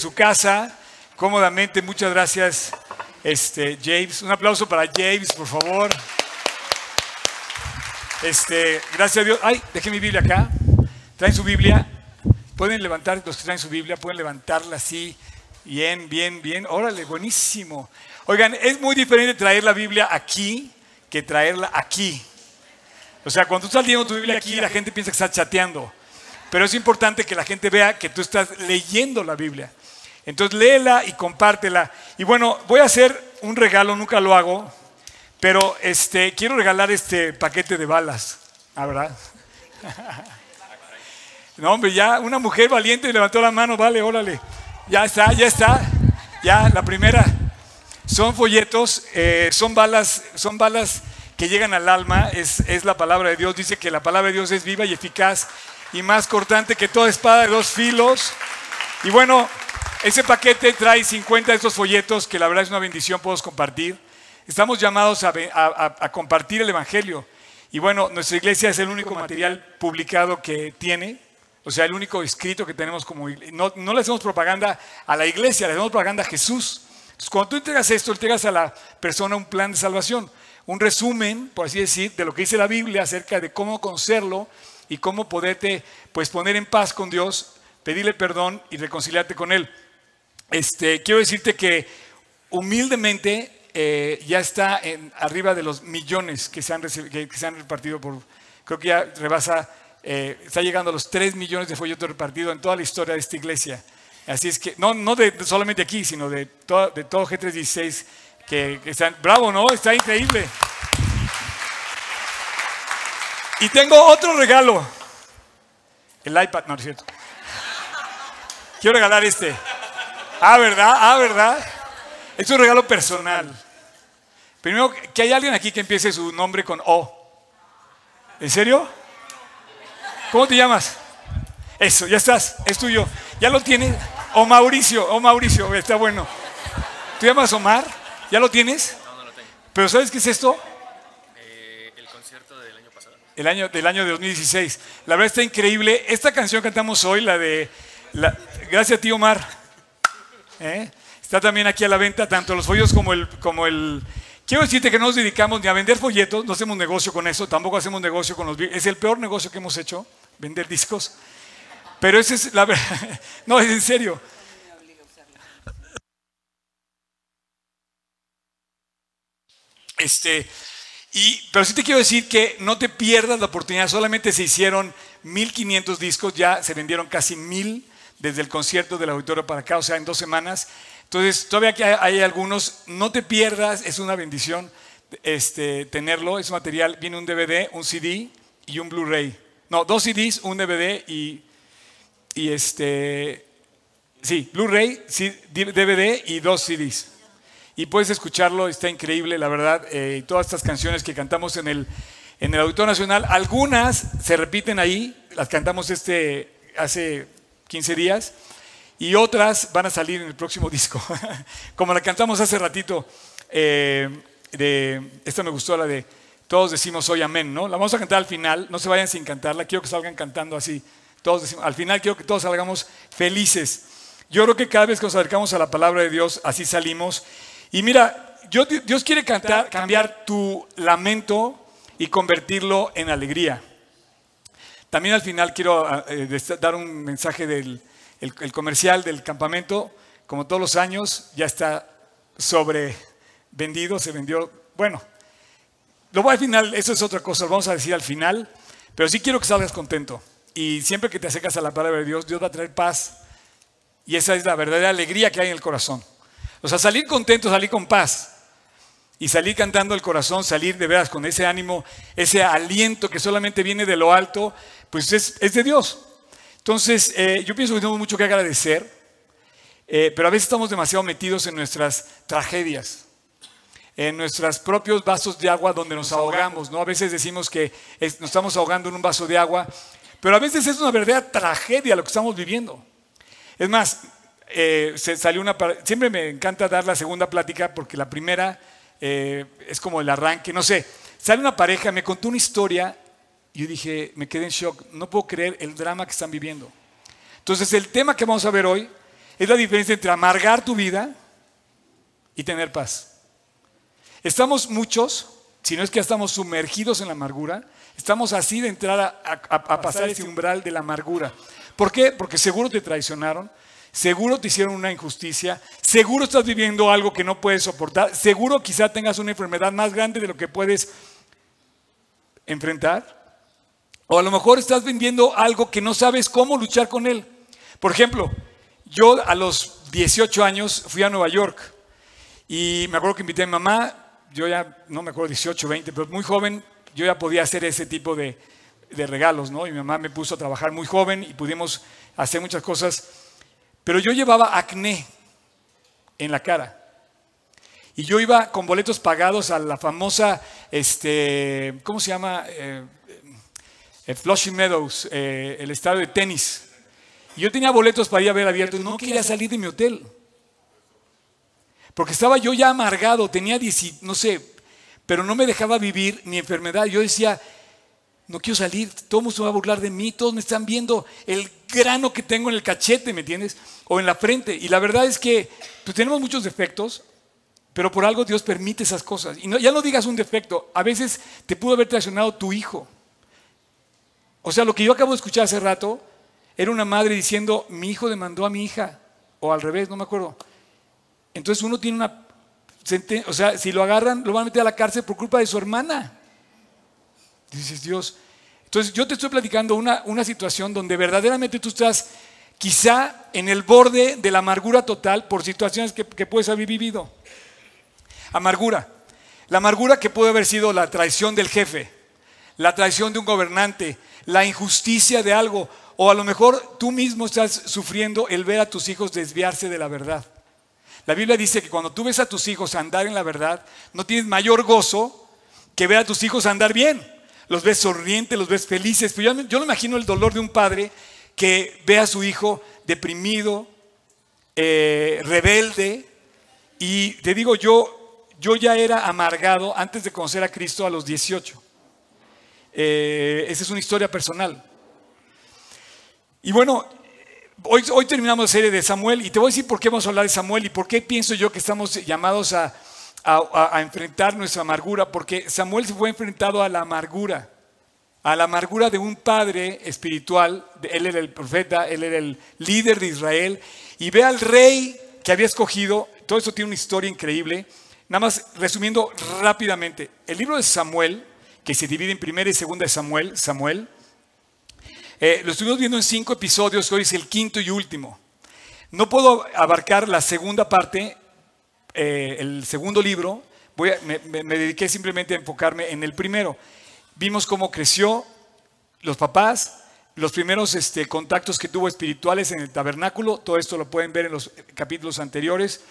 su casa cómodamente. Muchas gracias, este, James. Un aplauso para James, por favor. Este, gracias a Dios. Ay, dejé mi Biblia acá. Traen su Biblia. Pueden levantar, los que traen su Biblia, pueden levantarla así. Bien, bien, bien. Órale, buenísimo. Oigan, es muy diferente traer la Biblia aquí que traerla aquí. O sea, cuando tú estás leyendo tu Biblia aquí, la gente piensa que estás chateando. Pero es importante que la gente vea que tú estás leyendo la Biblia. Entonces léela y compártela. Y bueno, voy a hacer un regalo, nunca lo hago, pero este, quiero regalar este paquete de balas. ¿Ah, verdad? No, hombre, ya una mujer valiente levantó la mano, vale, órale. Ya está, ya está. Ya, la primera. Son folletos, eh, son balas, son balas que llegan al alma, es la palabra de Dios. Dice que la palabra de Dios es viva y eficaz y más cortante que toda espada de dos filos. Y bueno, ese paquete trae 50 de estos folletos que la verdad es una bendición, podemos compartir. Estamos llamados a, compartir el Evangelio. Y bueno, nuestra iglesia es el único material publicado que tiene, o sea, el único escrito que tenemos como iglesia. No, no le hacemos propaganda a la iglesia, le hacemos propaganda a Jesús. cuando tú entregas esto, entregas a la persona un plan de salvación, un resumen, por así decir, de lo que dice la Biblia acerca de cómo conocerlo y cómo poderte pues, poner en paz con Dios, pedirle perdón y reconciliarte con Él. Este, quiero decirte que humildemente eh, ya está en, arriba de los millones que se, han que, se han repartido por, creo que ya rebasa, eh, está llegando a los 3 millones de folletos repartidos en toda la historia de esta iglesia. Así es que, no, no de, solamente aquí, sino de, de todo G316 que, que están, bravo, ¿no? Está increíble. Y tengo otro regalo. El iPad, no, es cierto. Quiero regalar este. Ah, ¿verdad? Ah, ¿verdad? Es un regalo personal. Primero, que hay alguien aquí que empiece su nombre con O. ¿En serio? ¿Cómo te llamas? Eso, ya estás, es tuyo. ¿Ya lo tienes? O Mauricio, o Mauricio, está bueno. ¿Tú llamas Omar? ¿Ya lo tienes? No, no lo tengo. ¿Pero sabes qué es esto? el año, del año de 2016. La verdad está increíble. Esta canción cantamos hoy, la de... gracias a ti, Omar. ¿Eh? Está también aquí a la venta, tanto los folletos como el, como el... Quiero decirte que no nos dedicamos ni a vender folletos, no hacemos negocio con eso, tampoco hacemos negocio con los... Es el peor negocio que hemos hecho, vender discos. Pero ese es la verdad. No, es en serio. Este, y, pero sí te quiero decir que no te pierdas la oportunidad, solamente se hicieron 1500 discos, ya se vendieron casi 1000 desde el concierto del auditorio para acá, o sea, en dos semanas. Entonces, todavía que hay algunos, no te pierdas, es una bendición este, tenerlo, es material, viene un DVD, un CD y un Blu-ray. No, dos CDs, un DVD y, y este, sí, Blu-ray, DVD y dos CDs y puedes escucharlo, está increíble, la verdad. Eh, todas estas canciones que cantamos en el, en el Auditorio Nacional, algunas se repiten ahí, las cantamos este, hace 15 días, y otras van a salir en el próximo disco, como la cantamos hace ratito. Eh, de, esta me gustó, la de Todos decimos hoy amén, ¿no? La vamos a cantar al final, no se vayan sin cantarla, quiero que salgan cantando así. Todos decimos, al final quiero que todos salgamos felices. Yo creo que cada vez que nos acercamos a la palabra de Dios, así salimos. Y mira, Dios quiere cambiar tu lamento y convertirlo en alegría. También al final quiero ah, eh, dar un mensaje del comercial del campamento. Como todos los años, ya está sobre vendido, se vendió. Bueno, lo voy al final, eso es otra cosa, lo vamos a decir al final. Pero sí quiero que salgas contento. Y siempre que te acercas a la palabra de Dios, Dios va a traer paz. Y esa es la verdadera alegría que hay en el corazón. O sea, salir contento, salir con paz. Y salir cantando el corazón, salir de veras con ese ánimo, ese aliento que solamente viene de lo alto, pues es, de Dios. Entonces, eh, yo pienso que tenemos mucho que agradecer, eh, pero a veces estamos demasiado metidos en nuestras tragedias, en nuestros propios vasos de agua donde nos ahogamos, ¿no? A veces decimos que nos estamos ahogando en un vaso de agua, pero a veces es una verdadera tragedia lo que estamos viviendo. Es más, eh, se salió una... Siempre me encanta dar la segunda plática porque la primera eh, es como el arranque, no sé. Sale una pareja, me contó una historia y yo dije, me quedé en shock, no puedo creer el drama que están viviendo. Entonces el tema que vamos a ver hoy es la diferencia entre amargar tu vida y tener paz. Estamos muchos, si no es que ya estamos sumergidos en la amargura, estamos así de entrar a, pasar ese umbral de la amargura. ¿Por qué? Porque seguro te traicionaron, seguro te hicieron una injusticia, seguro estás viviendo algo que no puedes soportar, seguro quizá tengas una enfermedad más grande de lo que puedes enfrentar, o a lo mejor estás vendiendo algo que no sabes cómo luchar con él. Por ejemplo, yo a los 18 años fui a Nueva York y me acuerdo que invité a mi mamá, yo ya no me acuerdo 18, 20, pero muy joven, yo ya podía hacer ese tipo de, regalos, ¿no? Y mi mamá me puso a trabajar muy joven y pudimos hacer muchas cosas, pero yo llevaba acné en la cara. Y yo iba con boletos pagados a la famosa, este, ¿cómo se llama? Eh, eh Flushing Meadows, eh, el estadio de tenis. Y yo tenía boletos para ir a ver abierto no quería salir de mi hotel. Porque estaba yo ya amargado, tenía 10, no sé, pero no me dejaba vivir mi enfermedad. Yo decía, no quiero salir, todo el mundo se va a burlar de mí, todos me están viendo el grano que tengo en el cachete, ¿me entiendes? O en la frente. Y la verdad es que pues, tenemos muchos defectos, pero por algo Dios permite esas cosas. Y ya no digas un defecto, a veces te pudo haber traicionado tu hijo. O sea, lo que yo acabo de escuchar hace rato era una madre diciendo, mi hijo demandó a mi hija, o al revés, no me acuerdo. Entonces uno tiene una... O sea, si lo agarran, lo van a meter a la cárcel por culpa de su hermana. Dices, Dios. Entonces yo te estoy platicando una, una situación donde verdaderamente tú estás quizá en el borde de la amargura total por situaciones que, que puedes haber vivido. Amargura. La amargura que puede haber sido la traición del jefe, la traición de un gobernante, la injusticia de algo, o a lo mejor tú mismo estás sufriendo el ver a tus hijos desviarse de la verdad. La Biblia dice que cuando tú ves a tus hijos andar en la verdad, no tienes mayor gozo que ver a tus hijos andar bien. Los ves sonrientes, los ves felices. Pero yo, yo imagino el dolor de un padre que ve a su hijo deprimido, eh, rebelde. Y te digo, yo, yo ya era amargado antes de conocer a Cristo a los 18. Eh, esa es una historia personal. Y bueno, hoy, hoy terminamos la serie de Samuel y te voy a decir por qué vamos a hablar de Samuel y por qué pienso yo que estamos llamados a, a, enfrentar nuestra amargura, porque Samuel se fue enfrentado a la amargura, a la amargura de un padre espiritual, él era el profeta, él era el líder de Israel, y ve al rey que había escogido, todo esto tiene una historia increíble, nada más resumiendo rápidamente, el libro de Samuel, que se divide en primera y segunda de Samuel, Samuel, eh, lo estuvimos viendo en cinco episodios, hoy es el quinto y último. No puedo abarcar la segunda parte, eh, el segundo libro, Voy me, dediqué simplemente a enfocarme en el primero. Vimos cómo creció los papás, los primeros este, contactos que tuvo espirituales en el tabernáculo, todo esto lo pueden ver en los capítulos anteriores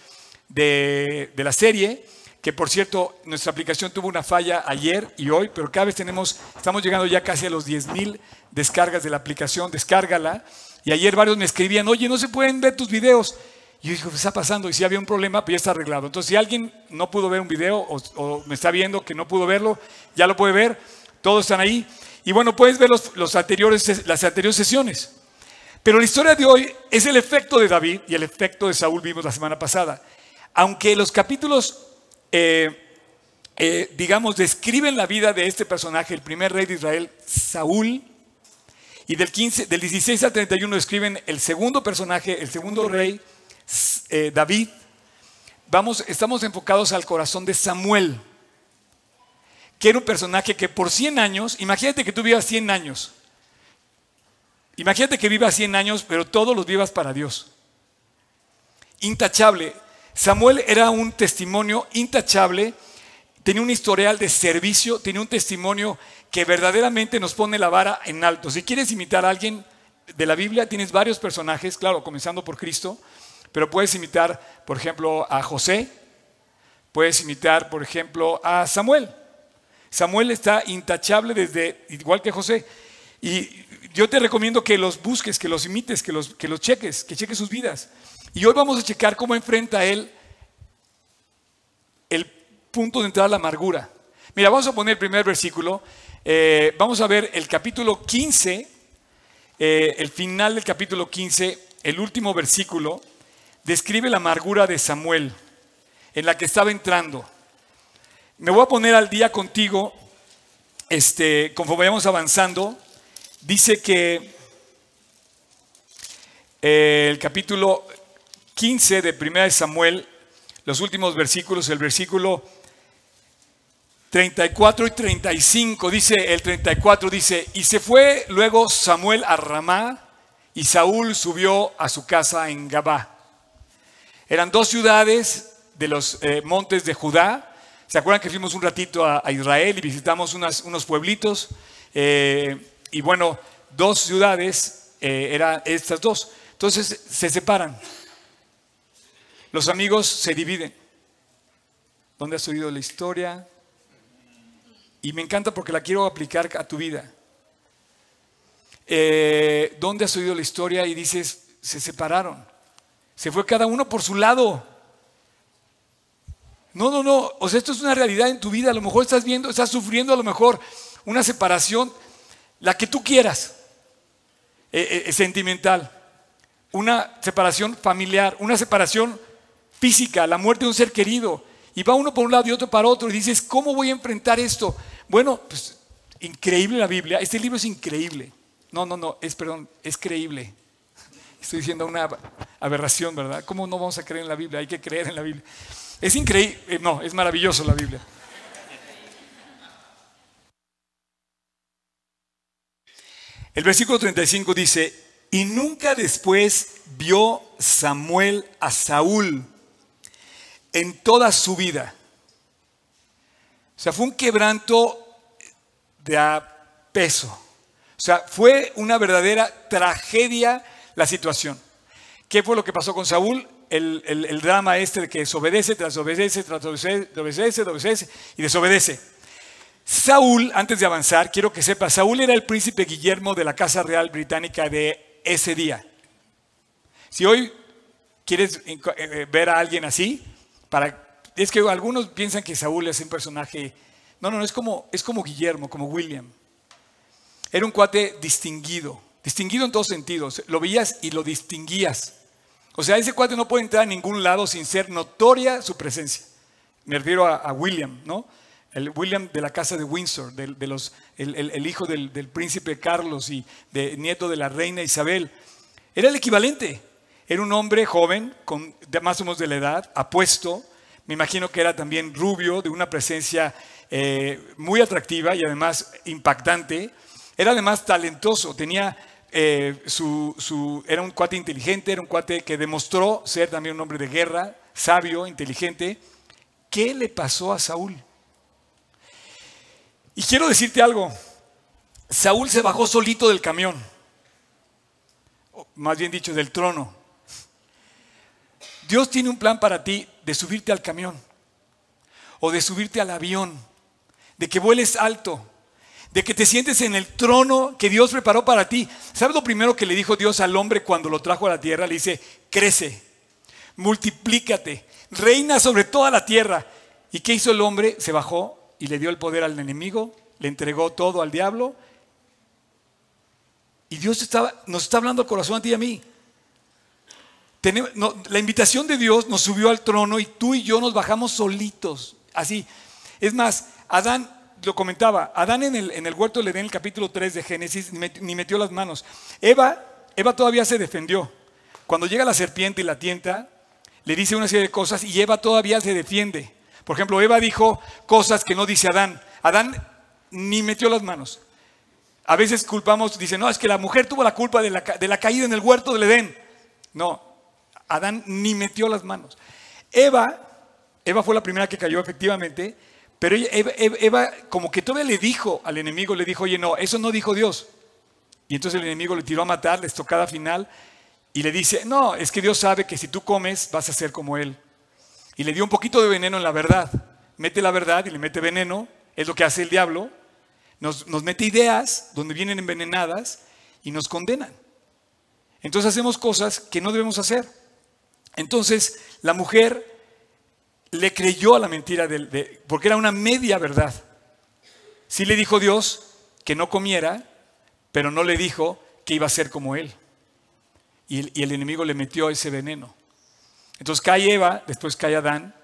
de, de la serie que por cierto, nuestra aplicación tuvo una falla ayer y hoy, pero cada vez tenemos, estamos llegando ya casi a los 10.000 descargas de la aplicación, descárgala. Y ayer varios me escribían, oye, no se pueden ver tus videos. Y yo dije, ¿qué está pasando? Y si había un problema, pues ya está arreglado. Entonces, si alguien no pudo ver un video o, me está viendo que no pudo verlo, ya lo puede ver. Todos están ahí. Y bueno, puedes ver los, anteriores, las anteriores sesiones. Pero la historia de hoy es el efecto de David y el efecto de Saúl vimos la semana pasada. Aunque los capítulos eh, eh, digamos, describen la vida de este personaje, el primer rey de Israel, Saúl, y del, 15, del 16 al 31 describen el segundo personaje, el segundo rey, eh, David. Vamos, estamos enfocados al corazón de Samuel, que era un personaje que por 100 años, imagínate que tú vivas 100 años, imagínate que vivas 100 años, pero todos los vivas para Dios. Intachable. Samuel era un testimonio intachable, tenía un historial de servicio, tenía un testimonio que verdaderamente nos pone la vara en alto. Si quieres imitar a alguien de la Biblia, tienes varios personajes, claro, comenzando por Cristo, pero puedes imitar, por ejemplo, a José, puedes imitar, por ejemplo, a Samuel. Samuel está intachable desde, igual que José. Y yo te recomiendo que los busques, que los imites, que los, que los cheques, que cheques sus vidas. Y hoy vamos a checar cómo enfrenta él el punto de entrada a la amargura. Mira, vamos a poner el primer versículo. Eh, vamos a ver el capítulo 15, eh, el final del capítulo 15, el último versículo. Describe la amargura de Samuel en la que estaba entrando. Me voy a poner al día contigo, este, conforme vayamos avanzando. Dice que eh, el capítulo 15 de 1 Samuel, los últimos versículos, el versículo 34 y 35, dice el 34, dice, y se fue luego Samuel a Ramá y Saúl subió a su casa en Gabá. Eran dos ciudades de los eh, montes de Judá. ¿Se acuerdan que fuimos un ratito a, Israel y visitamos unos pueblitos? Eh, y bueno, dos ciudades eh, eran estas dos. Entonces se separan. Los amigos se dividen. ¿Dónde has oído la historia? Y me encanta porque la quiero aplicar a tu vida. ¿Dónde has oído la historia? Y dices, se separaron. Se fue cada uno por su lado. No, no, no. O sea, esto es una realidad en tu vida. A lo mejor estás viendo, estás sufriendo a lo mejor una separación, la que tú quieras, eh, eh, sentimental. Una separación familiar, una separación física, la muerte de un ser querido. Y va uno por un lado y otro para otro y dices, ¿cómo voy a enfrentar esto? Bueno, pues increíble la Biblia. Este libro es increíble. No, no, no, es, perdón, es creíble. Estoy diciendo una aberración, ¿verdad? ¿Cómo no vamos a creer en la Biblia? Hay que creer en la Biblia. Es increíble, eh, no, es maravilloso la Biblia. El versículo 35 dice, y nunca después vio Samuel a Saúl en toda su vida. O sea, fue un quebranto de peso. O sea, fue una verdadera tragedia la situación. ¿Qué fue lo que pasó con Saúl? El, drama este de que desobedece, tras obedece, tras obedece, y desobedece. Saúl, antes de avanzar, quiero que sepa, Saúl era el príncipe Guillermo de la Casa Real Británica de ese día. Si hoy quieres eh, eh, ver a alguien así, es que algunos piensan que Saúl es un personaje. No, no, no, es como, es como Guillermo, como William. Era un cuate distinguido, distinguido en todos sentidos. Lo veías y lo distinguías. O sea, ese cuate no puede entrar a ningún lado sin ser notoria su presencia. Me refiero a, William, ¿no? El William de la casa de Windsor, de, los, el, hijo del, del, príncipe Carlos y de, nieto de la reina Isabel. Era el equivalente. Era un hombre joven, con, de más o menos de la edad, apuesto. Me imagino que era también rubio, de una presencia eh, muy atractiva y además impactante. Era además talentoso, tenía eh, era un cuate inteligente, era un cuate que demostró ser también un hombre de guerra, sabio, inteligente. ¿Qué le pasó a Saúl? Y quiero decirte algo, Saúl se bajó solito del camión, más bien dicho, del trono. Dios tiene un plan para ti de subirte al camión o de subirte al avión, de que vueles alto, de que te sientes en el trono que Dios preparó para ti. ¿Sabes lo primero que le dijo Dios al hombre cuando lo trajo a la tierra? Le dice, crece, multiplícate, reina sobre toda la tierra. ¿Y qué hizo el hombre? Se bajó y le dio el poder al enemigo, le entregó todo al diablo. Y Dios estaba, nos está hablando al corazón a ti y a mí la invitación de Dios nos subió al trono y tú y yo nos bajamos solitos. Así. Es más, Adán, lo comentaba, Adán en el, en el huerto le en el capítulo 3 de Génesis, ni metió las manos. Eva, Eva todavía se defendió. Cuando llega la serpiente y la tienta, le dice una serie de cosas y Eva todavía se defiende. Por ejemplo, Eva dijo cosas que no dice Adán. Adán ni metió las manos. A veces culpamos, dice, no, es que la mujer tuvo la culpa de la, de la caída en el huerto del Edén. No, Adán ni metió las manos. Eva, Eva fue la primera que cayó efectivamente, pero Eva, como que todavía le dijo al enemigo, le dijo, oye, no, eso no dijo Dios. Y entonces el enemigo le tiró a matar, la estocada final, y le dice, no, es que Dios sabe que si tú comes vas a ser como Él. Y le dio un poquito de veneno en la verdad. Mete la verdad y le mete veneno, es lo que hace el diablo. Nos, nos mete ideas donde vienen envenenadas y nos condenan. Entonces hacemos cosas que no debemos hacer. Entonces la mujer le creyó a la mentira de, porque era una media verdad. Sí le dijo Dios que no comiera, pero no le dijo que iba a ser como él. Y el, enemigo le metió ese veneno. Entonces cae Eva, después cae Adán,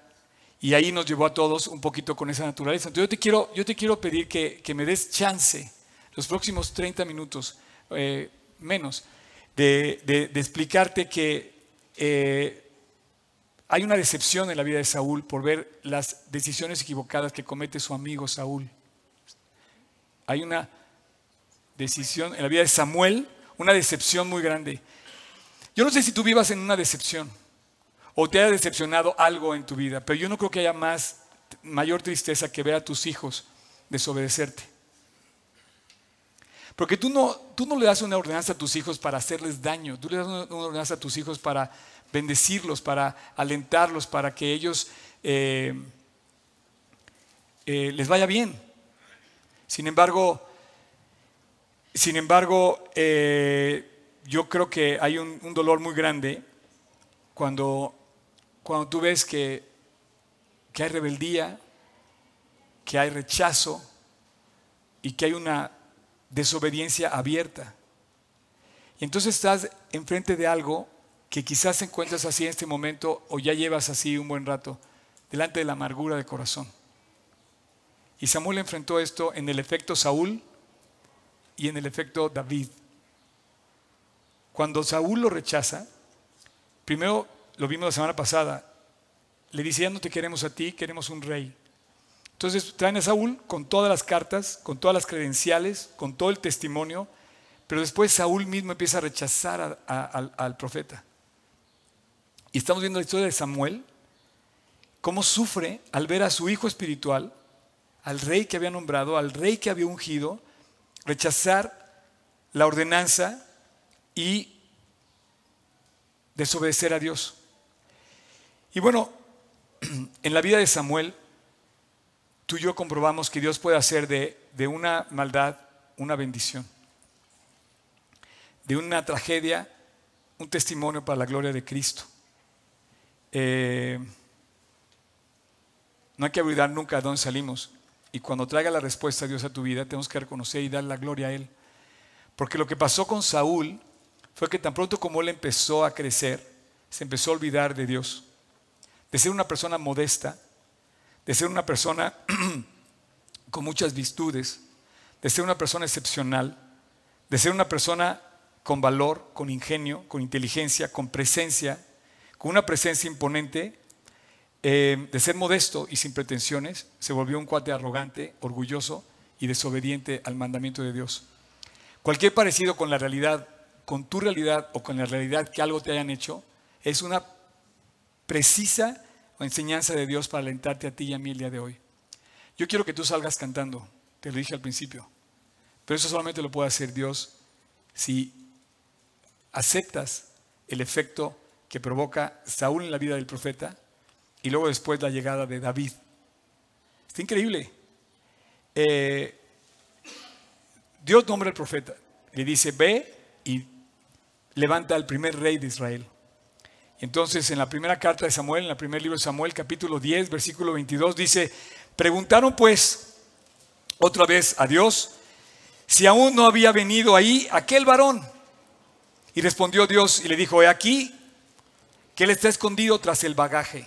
y ahí nos llevó a todos un poquito con esa naturaleza. Entonces yo te quiero, yo te quiero pedir que, me des chance, los próximos 30 minutos, eh, menos, de, explicarte que eh, hay una decepción en la vida de Saúl por ver las decisiones equivocadas que comete su amigo Saúl. Hay una decisión en la vida de Samuel, una decepción muy grande. Yo no sé si tú vivas en una decepción o te haya decepcionado algo en tu vida, pero yo no creo que haya más, mayor tristeza que ver a tus hijos desobedecerte. Porque tú no, tú no le das una ordenanza a tus hijos para hacerles daño, tú le das una, ordenanza a tus hijos para bendecirlos, para alentarlos, para que ellos eh, eh, les vaya bien. Sin embargo, sin embargo, eh, yo creo que hay un dolor muy grande cuando cuando tú ves que, que hay rebeldía, que hay rechazo y que hay una desobediencia abierta. Y entonces estás enfrente de algo que quizás encuentras así en este momento o ya llevas así un buen rato, delante de la amargura de corazón. Y Samuel enfrentó esto en el efecto Saúl y en el efecto David. Cuando Saúl lo rechaza, primero lo vimos la semana pasada, le dice, ya no te queremos a ti, queremos un rey. Entonces traen a Saúl con todas las cartas, con todas las credenciales, con todo el testimonio, pero después Saúl mismo empieza a rechazar al profeta. Y estamos viendo la historia de Samuel, cómo sufre al ver a su hijo espiritual, al rey que había nombrado, al rey que había ungido, rechazar la ordenanza y desobedecer a Dios. Y bueno, en la vida de Samuel, tú y yo comprobamos que Dios puede hacer de, una maldad una bendición, de una tragedia un testimonio para la gloria de Cristo. Eh, no hay que olvidar nunca de dónde salimos. Y cuando traiga la respuesta de Dios a tu vida, tenemos que reconocer y dar la gloria a Él. Porque lo que pasó con Saúl fue que tan pronto como él empezó a crecer, se empezó a olvidar de Dios de ser una persona modesta, de ser una persona con muchas virtudes, de ser una persona excepcional, de ser una persona con valor, con ingenio, con inteligencia, con presencia, con una presencia imponente, eh, de ser modesto y sin pretensiones, se volvió un cuate arrogante, orgulloso y desobediente al mandamiento de Dios. Cualquier parecido con la realidad, con tu realidad o con la realidad que algo te hayan hecho, es una precisa enseñanza de Dios para alentarte a ti y a mí el día de hoy. Yo quiero que tú salgas cantando, te lo dije al principio, pero eso solamente lo puede hacer Dios si aceptas el efecto que provoca Saúl en la vida del profeta y luego después la llegada de David. Está increíble. Eh, Dios nombra al profeta, le dice, ve y levanta al primer rey de Israel. Entonces, en la primera carta de Samuel, en el primer libro de Samuel, capítulo 10, versículo 22, dice, preguntaron pues otra vez a Dios si aún no había venido ahí aquel varón. Y respondió Dios y le dijo, he aquí que él está escondido tras el bagaje.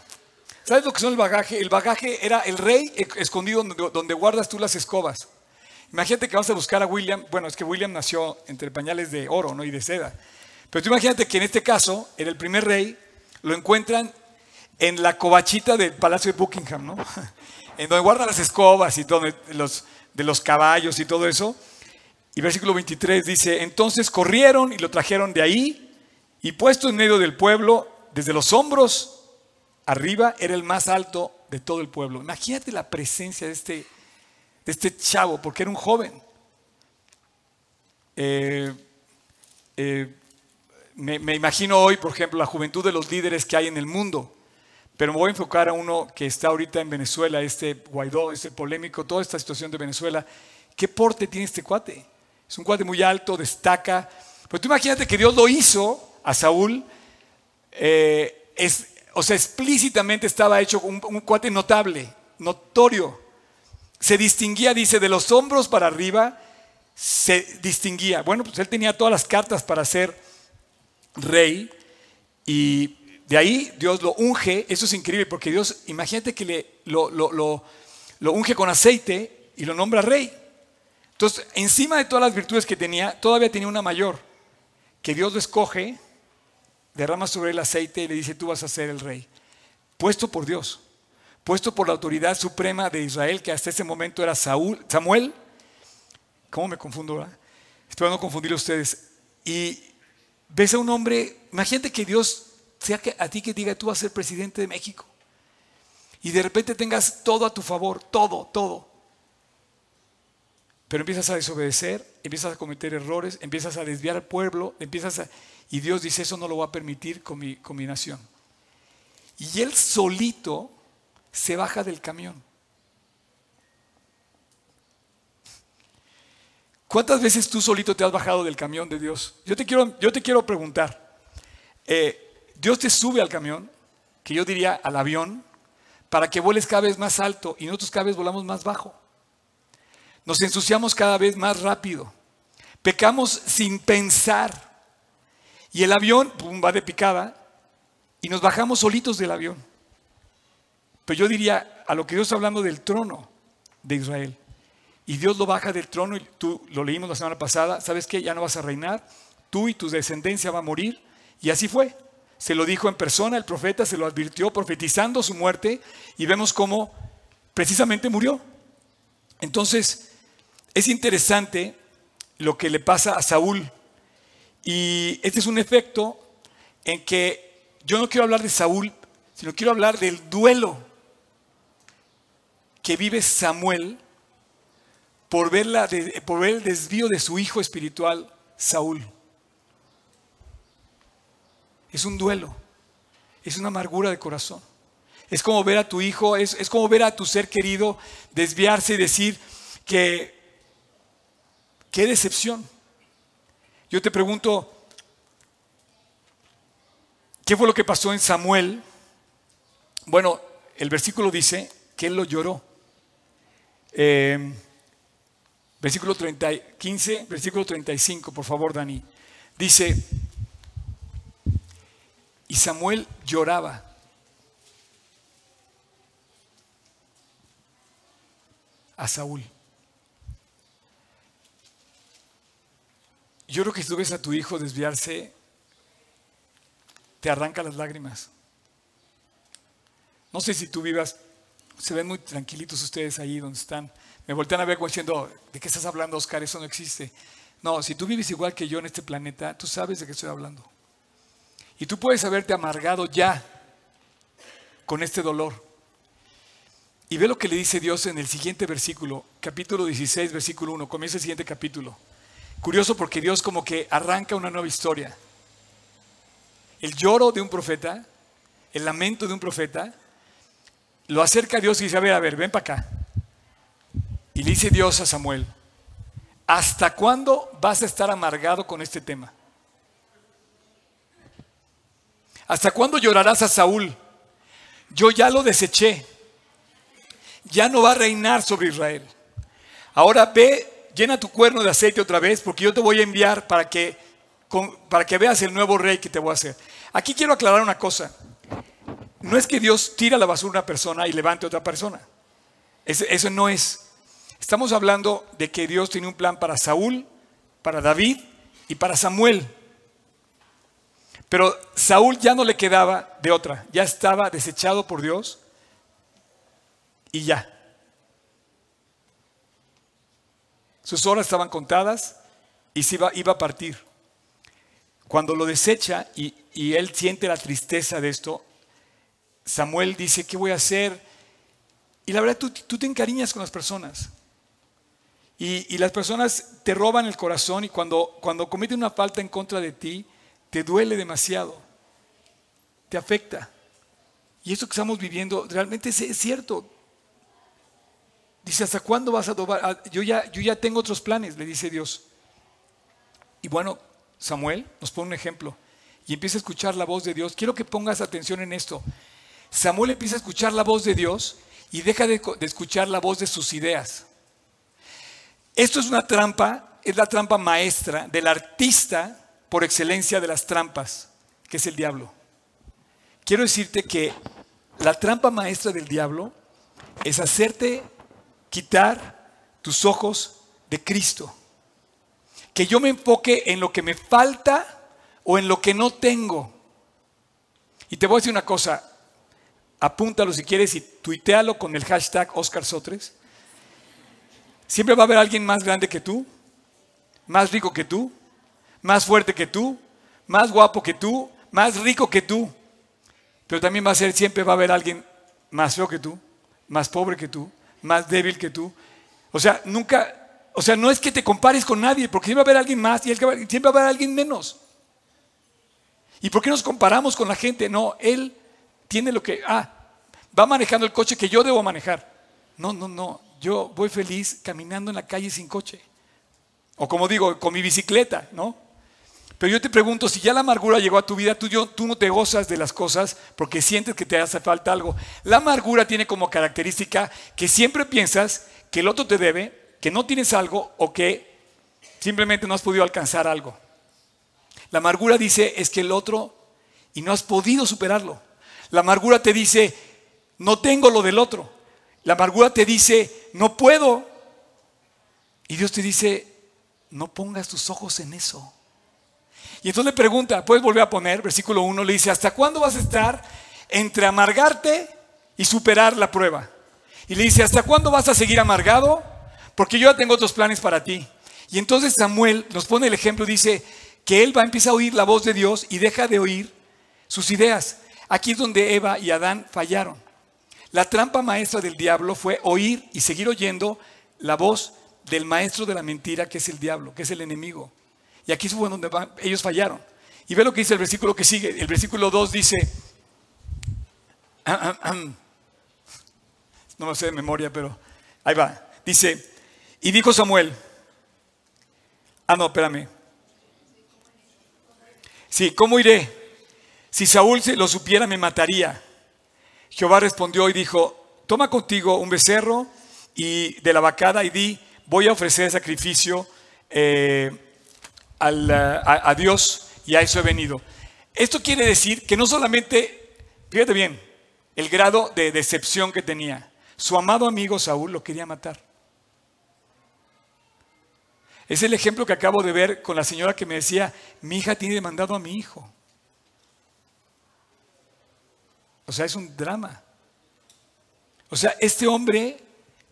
¿Sabes lo que son el bagaje? El bagaje era el rey escondido donde, guardas tú las escobas. Imagínate que vas a buscar a William, bueno, es que William nació entre pañales de oro ¿no? y de seda. Pero tú imagínate que en este caso, era el primer rey, lo encuentran en la covachita del Palacio de Buckingham, ¿no? en donde guardan las escobas y todo, los, de los caballos y todo eso. Y versículo 23 dice, entonces corrieron y lo trajeron de ahí y puesto en medio del pueblo, desde los hombros arriba, era el más alto de todo el pueblo. Imagínate la presencia de este, de este chavo, porque era un joven. Eh, eh, me, imagino hoy, por ejemplo, la juventud de los líderes que hay en el mundo, pero me voy a enfocar a uno que está ahorita en Venezuela, este Guaidó, este polémico, toda esta situación de Venezuela. ¿Qué porte tiene este cuate? Es un cuate muy alto, destaca. Pero tú imagínate que Dios lo hizo a Saúl, eh, es, o sea, explícitamente estaba hecho un, cuate notable, notorio. Se distinguía, dice, de los hombros para arriba, se distinguía. Bueno, pues él tenía todas las cartas para ser rey y De ahí Dios lo unge, eso es increíble, porque Dios, imagínate que le, lo, lo unge con aceite y lo nombra rey. Entonces, encima de todas las virtudes que tenía, todavía tenía una mayor, que Dios lo escoge, derrama sobre el aceite y le dice, tú vas a ser el rey, puesto por Dios, puesto por la autoridad suprema de Israel, que hasta ese momento era Saúl, Samuel. ¿Cómo me confundo ahora? Espero no confundir a ustedes. Y ves a un hombre, imagínate que Dios sea a ti que diga, tú vas a ser presidente de México. Y de repente tengas todo a tu favor, todo, todo. Pero empiezas a desobedecer, empiezas a cometer errores, empiezas a desviar al pueblo, empiezas a... Y Dios dice, eso no lo va a permitir con mi, con mi nación. Y él solito se baja del camión. ¿Cuántas veces tú solito te has bajado del camión de Dios? Yo te quiero, yo te quiero preguntar. Eh, Dios te sube al camión, que yo diría al avión, para que vueles cada vez más alto y nosotros cada vez volamos más bajo. Nos ensuciamos cada vez más rápido. Pecamos sin pensar. Y el avión va de picada y nos bajamos solitos del avión. Pero yo diría a lo que Dios está hablando del trono de Israel. Y Dios lo baja del trono y tú lo leímos la semana pasada. ¿Sabes qué? Ya no vas a reinar. Tú y tu descendencia va a morir. Y así fue. Se lo dijo en persona, el profeta se lo advirtió profetizando su muerte y vemos cómo precisamente murió. Entonces, es interesante lo que le pasa a Saúl. Y este es un efecto en que yo no quiero hablar de Saúl, sino quiero hablar del duelo que vive Samuel por ver, por ver el desvío de su hijo espiritual, Saúl. Es un duelo, es una amargura de corazón. Es como ver a tu hijo, es, es como ver a tu ser querido desviarse y decir que Qué decepción. Yo te pregunto, ¿qué fue lo que pasó en Samuel? Bueno, el versículo dice que él lo lloró. Eh, versículo 30, 15, versículo 35, por favor, Dani. Dice, y Samuel lloraba. a Saúl. Yo creo que si tú ves a tu hijo desviarse, te arranca las lágrimas. No sé si tú vivas, se ven muy tranquilitos ustedes ahí donde están. Me voltean a ver como diciendo, ¿de qué estás hablando, Oscar? Eso no existe. No, si tú vives igual que yo en este planeta, tú sabes de qué estoy hablando. Y tú puedes haberte amargado ya con este dolor. Y ve lo que le dice Dios en el siguiente versículo, capítulo 16, versículo 1. Comienza el siguiente capítulo. Curioso porque Dios como que arranca una nueva historia. El lloro de un profeta, el lamento de un profeta, lo acerca a Dios y dice, a ver, a ver, ven para acá. Y le dice Dios a Samuel, ¿hasta cuándo vas a estar amargado con este tema? ¿Hasta cuándo llorarás a Saúl? Yo ya lo deseché. Ya no va a reinar sobre Israel. Ahora ve llena tu cuerno de aceite otra vez, porque yo te voy a enviar para que, para que veas el nuevo rey que te voy a hacer. Aquí quiero aclarar una cosa. No es que Dios tira la basura a una persona y levante a otra persona. Eso, no es. Estamos hablando de que Dios tiene un plan para Saúl, para David y para Samuel. Pero Saúl ya no le quedaba de otra, ya estaba desechado por Dios y ya. Sus horas estaban contadas y se iba, iba a partir. Cuando lo desecha y, él siente la tristeza de esto, Samuel dice, ¿qué voy a hacer? Y la verdad, tú, tú te encariñas con las personas. Y, las personas te roban el corazón y cuando, cuando cometen una falta en contra de ti, te duele demasiado, te afecta. Y esto que estamos viviendo realmente es cierto. Dice, ¿hasta cuándo vas a adobar? Ah, yo ya, yo ya tengo otros planes, le dice Dios. Y bueno, Samuel nos pone un ejemplo y empieza a escuchar la voz de Dios. Quiero que pongas atención en esto. Samuel empieza a escuchar la voz de Dios y deja de, de escuchar la voz de sus ideas. Esto es una trampa, es la trampa maestra del artista por excelencia de las trampas, que es el diablo. quiero decirte que la trampa maestra del diablo es hacerte quitar tus ojos de Cristo. Que yo me enfoque en lo que me falta o en lo que no tengo. Y te voy a decir una cosa, apúntalo si quieres y tuitealo con el hashtag Oscar Sotres. Siempre va a haber alguien más grande que tú, más rico que tú, más fuerte que tú, más guapo que tú, más rico que tú. Pero también va a ser, siempre va a haber alguien más feo que tú, más pobre que tú, más débil que tú. O sea, nunca, o sea, no es que te compares con nadie, porque siempre va a haber alguien más y siempre va a haber alguien menos. ¿Y por qué nos comparamos con la gente? No, él tiene lo que, ah, va manejando el coche que yo debo manejar. No, no, no, yo voy feliz caminando en la calle sin coche. O como digo, con mi bicicleta, ¿no? Pero yo te pregunto, si ya la amargura llegó a tu vida, tú, tú no te gozas de las cosas porque sientes que te hace falta algo. La amargura tiene como característica que siempre piensas que el otro te debe, que no tienes algo o que simplemente no has podido alcanzar algo. La amargura dice es que el otro y no has podido superarlo. La amargura te dice, no tengo lo del otro. La amargura te dice, no puedo. Y Dios te dice, no pongas tus ojos en eso. Y entonces le pregunta, puedes volver a poner, versículo 1, le dice, ¿hasta cuándo vas a estar entre amargarte y superar la prueba? Y le dice, ¿hasta cuándo vas a seguir amargado? Porque yo ya tengo otros planes para ti. Y entonces Samuel nos pone el ejemplo, dice que él va a empezar a oír la voz de Dios y deja de oír sus ideas. Aquí es donde Eva y Adán fallaron. La trampa maestra del diablo fue oír y seguir oyendo la voz del maestro de la mentira, que es el diablo, que es el enemigo. Y aquí fue donde ellos fallaron. Y ve lo que dice el versículo que sigue. El versículo 2 dice, no lo sé de memoria, pero ahí va. Dice, y dijo Samuel, ah, no, espérame. Sí, ¿cómo iré? Si Saúl lo supiera, me mataría. Jehová respondió y dijo, toma contigo un becerro y de la vacada y di, voy a ofrecer sacrificio. Eh, a, Dios y a eso he venido. Esto quiere decir que no solamente, fíjate bien, el grado de decepción que tenía. Su amado amigo Saúl lo quería matar. Es el ejemplo que acabo de ver con la señora que me decía, mi hija tiene demandado a mi hijo. O sea, es un drama. O sea, este hombre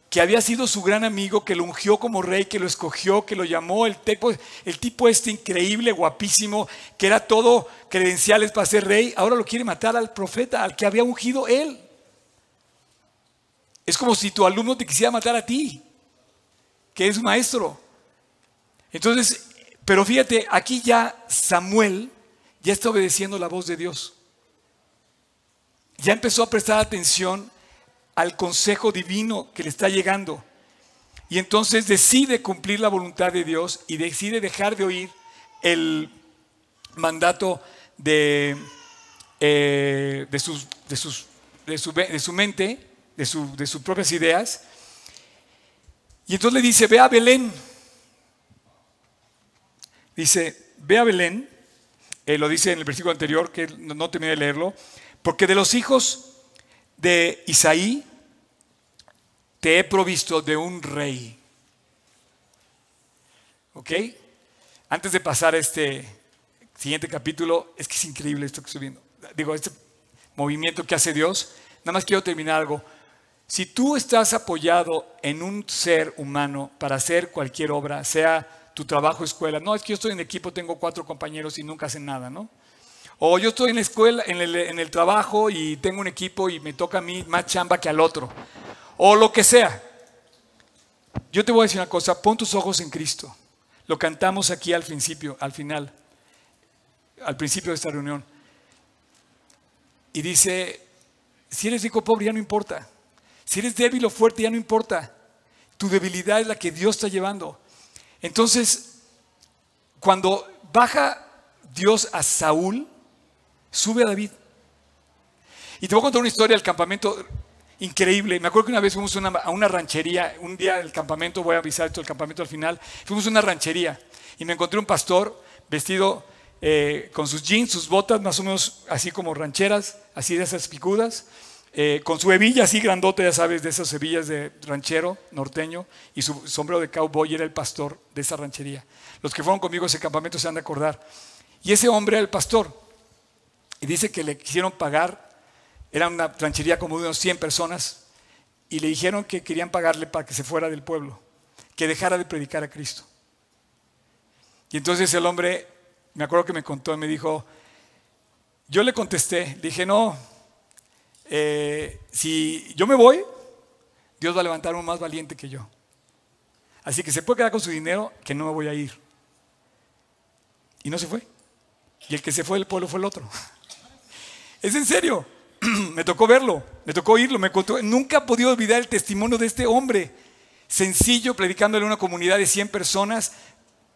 que había sido su gran amigo, que lo ungió como rey, que lo escogió, que lo llamó, el tipo, el tipo este increíble, guapísimo, que era todo credenciales para ser rey, ahora lo quiere matar al profeta, al que había ungido él. Es como si tu alumno te quisiera matar a ti, que es maestro. Entonces, pero fíjate, aquí ya Samuel ya está obedeciendo la voz de Dios. Ya empezó a prestar atención al consejo divino que le está llegando. Y entonces decide cumplir la voluntad de Dios y decide dejar de oír el mandato de, eh, de, sus, de, sus, de, su, de, su, mente, de, su, de sus propias ideas. Y entonces le dice, ve a Belén. Dice, ve a Belén. Eh, lo dice en el versículo anterior, que no, no terminé de leerlo. Porque de los hijos de Isaí, te he provisto de un rey. ¿Ok? Antes de pasar a este siguiente capítulo, es que es increíble esto que estoy viendo. Digo, este movimiento que hace Dios. Nada más quiero terminar algo. Si tú estás apoyado en un ser humano para hacer cualquier obra, sea tu trabajo, escuela, no, es que yo estoy en equipo, tengo cuatro compañeros y nunca hacen nada, ¿no? O yo estoy en la escuela, en el, trabajo y tengo un equipo y me toca a mí más chamba que al otro o lo que sea. Yo te voy a decir una cosa, pon tus ojos en Cristo. Lo cantamos aquí al principio, al final, al principio de esta reunión. Y dice, si eres rico o pobre ya no importa. Si eres débil o fuerte ya no importa. Tu debilidad es la que Dios está llevando. Entonces, cuando baja Dios a Saúl, sube a David. Y te voy a contar una historia del campamento increíble. Me acuerdo que una vez fuimos a una ranchería, un día del campamento, voy a avisar esto del campamento al final, fuimos a una ranchería y me encontré un pastor vestido eh, con sus jeans, sus botas más o menos así como rancheras, así de esas picudas, eh, con su hebilla así grandote, ya sabes, de esas hebillas de ranchero norteño, y su sombrero de cowboy era el pastor de esa ranchería. Los que fueron conmigo a ese campamento se han de acordar. Y ese hombre era el pastor. Y dice que le quisieron pagar, era una ranchería como de unos 100 personas, y le dijeron que querían pagarle para que se fuera del pueblo, que dejara de predicar a Cristo. Y entonces el hombre, me acuerdo que me contó y me dijo, yo le contesté, dije, no, eh, si yo me voy, Dios va a levantar uno más valiente que yo. Así que se puede quedar con su dinero, que no me voy a ir. Y no se fue. Y el que se fue del pueblo fue el otro. Es en serio. me tocó verlo, me tocó oírlo, me contó. Nunca he podido olvidar el testimonio de este hombre. Sencillo, predicándole a una comunidad de 100 personas.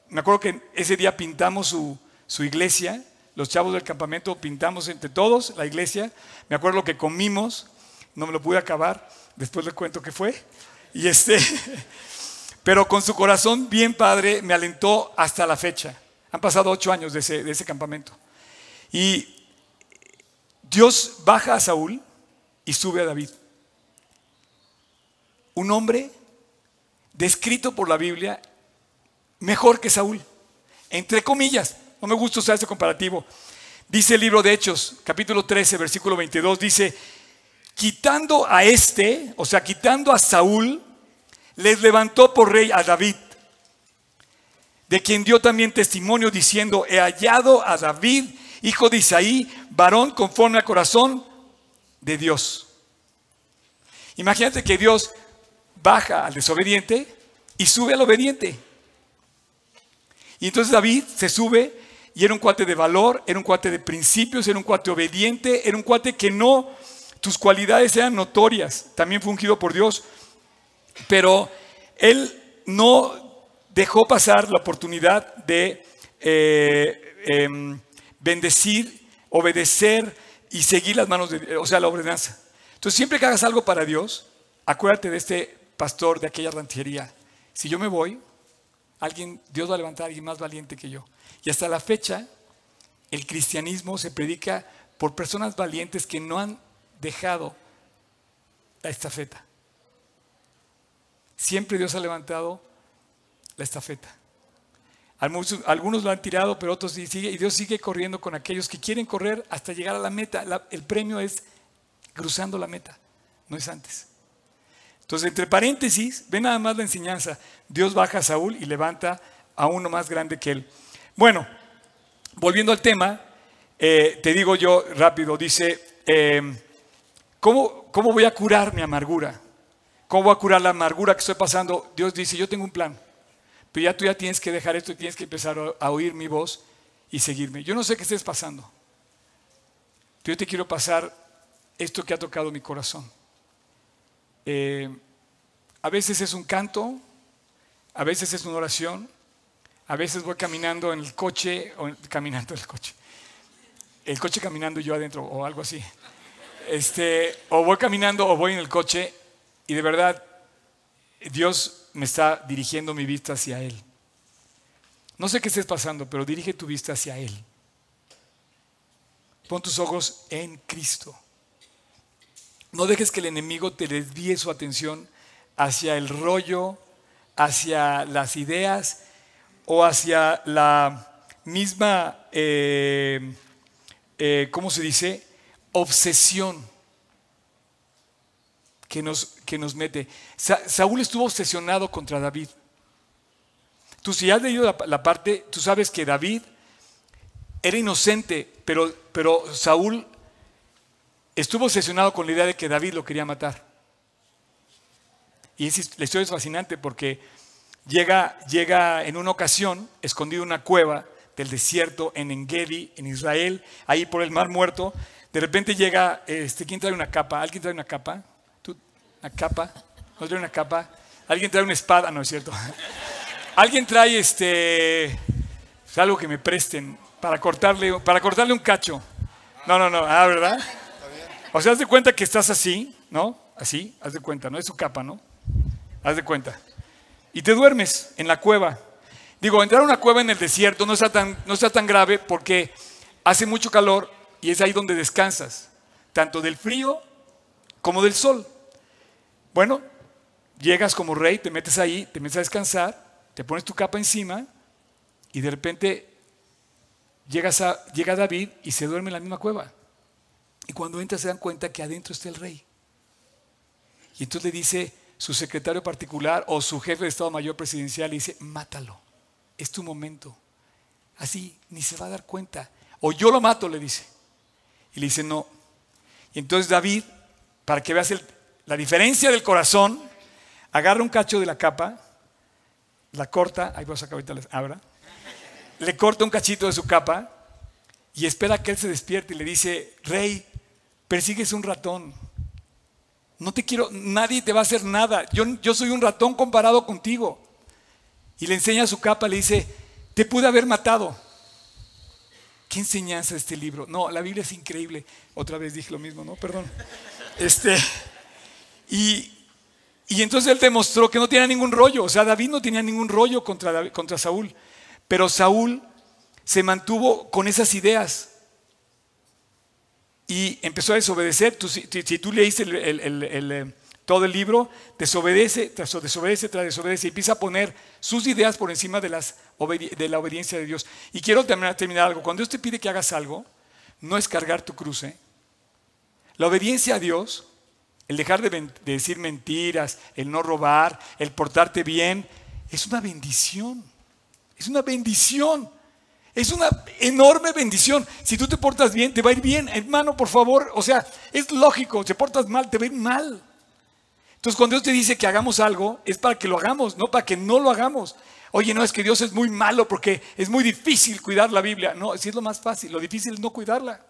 Me acuerdo que ese día pintamos su, iglesia. Los chavos del campamento pintamos entre todos la iglesia. Me acuerdo lo que comimos. No me lo pude acabar. Después le cuento qué fue. Y este. Pero con su corazón bien padre me alentó hasta la fecha. Han pasado ocho años de ese, campamento. Y Dios baja a Saúl y sube a David. Un hombre descrito por la Biblia mejor que Saúl. Entre comillas, no me gusta usar ese comparativo. Dice el libro de Hechos, capítulo 13, versículo 22, dice, quitando a este, o sea, quitando a Saúl, les levantó por rey a David de quien dio también testimonio diciendo, he hallado a David, hijo de Isaí, varón conforme al corazón de Dios. Imagínate que Dios baja al desobediente y sube al obediente. Y entonces David se sube y era un cuate de valor, era un cuate de principios, era un cuate obediente, era un cuate que no, tus cualidades eran notorias, también fungido por Dios, pero él no dejó pasar la oportunidad de eh, em, bendecir, obedecer y seguir las manos de o sea, la ordenanza. Entonces, siempre que hagas algo para Dios, acuérdate de este pastor de aquella ranchería. Si yo me voy, alguien, Dios va a levantar a alguien más valiente que yo. Y hasta la fecha, el cristianismo se predica por personas valientes que no han dejado la estafeta. Siempre Dios ha levantado la estafeta. Algunos, lo han tirado, pero otros sigue, y Dios sigue corriendo con aquellos que quieren correr hasta llegar a la meta. el premio es cruzando la meta, no es antes. Entonces, entre paréntesis, ve nada más la enseñanza. Dios baja a Saúl y levanta a uno más grande que él. Bueno, volviendo al tema, eh, te digo yo rápido, dice, em, ¿cómo, ¿cómo voy a curar mi amargura? ¿Cómo voy a curar la amargura que estoy pasando? Dios dice, yo tengo un plan. Pero ya tú ya tienes que dejar esto y tienes que empezar a oír mi voz y seguirme. Yo no sé qué estés pasando. Pero yo te quiero pasar esto que ha tocado mi corazón. Eh, a veces es un canto, a veces es una oración, a veces voy caminando en el coche, o caminando en el coche, el coche caminando yo adentro o algo así. Este, o voy caminando o voy en el coche y de verdad Dios me está dirigiendo mi vista hacia Él. No sé qué estés pasando, pero dirige tu vista hacia Él. Pon tus ojos en Cristo. No dejes que el enemigo te desvíe su atención hacia el rollo, hacia las ideas o hacia la misma, eh, eh, ¿cómo se dice? Obsesión que nos, que nos mete. Saúl estuvo obsesionado contra David. Tú si has leído la, parte, tú sabes que David era inocente, pero, pero Saúl estuvo obsesionado con la idea de que David lo quería matar. Y la historia es fascinante porque llega, llega en una ocasión, escondido en una cueva del desierto en Engedi, en Israel, ahí por el mar muerto. De repente llega, este, ¿quién trae una capa? ¿Alguien trae una capa? Una capa, no trae una capa, alguien trae una espada, no es cierto. Alguien trae este pues, algo que me presten para cortarle, para cortarle un cacho. No, no, no, ah, ¿verdad? O sea, haz de cuenta que estás así, ¿no? Así, haz de cuenta, ¿no? Es su capa, ¿no? Haz de cuenta. Y te duermes en la cueva. Digo, entrar a una cueva en el desierto no está tan, no tan grave porque hace mucho calor y es ahí donde descansas, tanto del frío como del sol. Bueno, llegas como rey, te metes ahí, te metes a descansar, te pones tu capa encima y de repente llegas a, llega David y se duerme en la misma cueva. Y cuando entra se dan cuenta que adentro está el rey. Y entonces le dice su secretario particular o su jefe de Estado Mayor Presidencial, le dice, mátalo, es tu momento. Así, ni se va a dar cuenta. O yo lo mato, le dice. Y le dice, no. Y entonces David, para que veas la diferencia del corazón, agarra un cacho de la capa, la corta, ahí vas a ahorita les abra, le corta un cachito de su capa y espera que él se despierte y le dice, rey, persigues un ratón. No te quiero, nadie te va a hacer nada. Yo, yo soy un ratón comparado contigo. Y le enseña su capa, le dice, te pude haber matado. ¿Qué enseñanza este libro? No, la Biblia es increíble. Otra vez dije lo mismo, ¿no? Perdón. Este, y, y entonces él demostró que no tenía ningún rollo. O sea, David no tenía ningún rollo contra, contra Saúl. Pero Saúl se mantuvo con esas ideas y empezó a desobedecer. si, tú leíste eh, todo el libro, desobedece, tras desobedece, tras desobedece y empieza a poner sus ideas por encima de, las, de la obediencia de Dios. Y quiero terminar, terminar algo. Cuando Dios te pide que hagas algo, no es cargar tu cruz. ¿eh? La obediencia a Dios el dejar de, decir mentiras, el no robar, el portarte bien, es una bendición. Es una bendición. Es una enorme bendición. Si tú te portas bien, te va a ir bien. Hermano, por favor, o sea, es lógico, te portas mal, te va a ir mal. Entonces, cuando Dios te dice que hagamos algo, es para que lo hagamos, no para que no lo hagamos. Oye, no, es que Dios es muy malo porque es muy difícil cuidar la Biblia. No, es lo más fácil. Lo difícil es no cuidarla.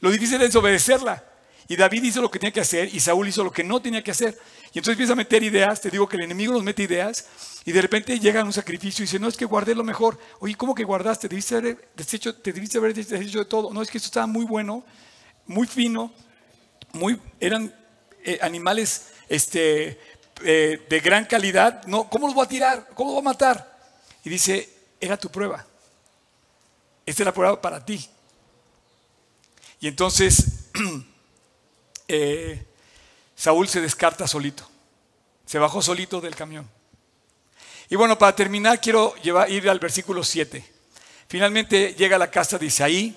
Lo difícil es obedecerla. Y David hizo lo que tenía que hacer y Saúl hizo lo que no tenía que hacer. Y entonces empieza a meter ideas, te digo que el enemigo nos mete ideas y de repente llega un sacrificio y dice, no, es que guardé lo mejor. Oye, ¿cómo que guardaste? Debiste haber deshecho, te debiste haber deshecho de todo. No, es que esto estaba muy bueno, muy fino, muy, eran eh, animales este, eh, de gran calidad. No, ¿Cómo los voy a tirar? ¿Cómo los voy a matar? Y dice, era tu prueba. Esta es la prueba para ti. Y entonces Eh, Saúl se descarta solito. Se bajó solito del camión. Y bueno, para terminar, quiero ir al versículo 7. Finalmente llega a la casa de Isaí,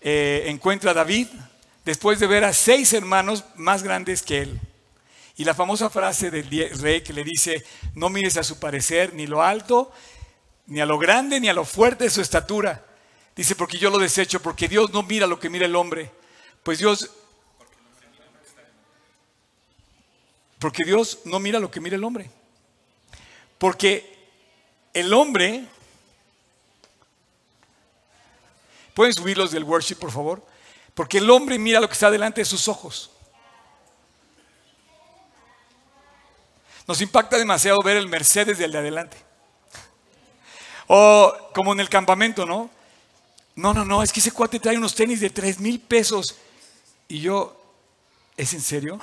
eh, encuentra a David, después de ver a seis hermanos más grandes que él. Y la famosa frase del rey que le dice, no mires a su parecer, ni lo alto, ni a lo grande, ni a lo fuerte de su estatura. Dice, porque yo lo desecho, porque Dios no mira lo que mira el hombre. Pues Dios Porque Dios no mira lo que mira el hombre. Porque el hombre... ¿Pueden subirlos del worship, por favor? Porque el hombre mira lo que está delante de sus ojos. Nos impacta demasiado ver el Mercedes del de adelante. O como en el campamento, ¿no? No, no, no, es que ese cuate trae unos tenis de 3 mil pesos. Y yo, ¿es en serio?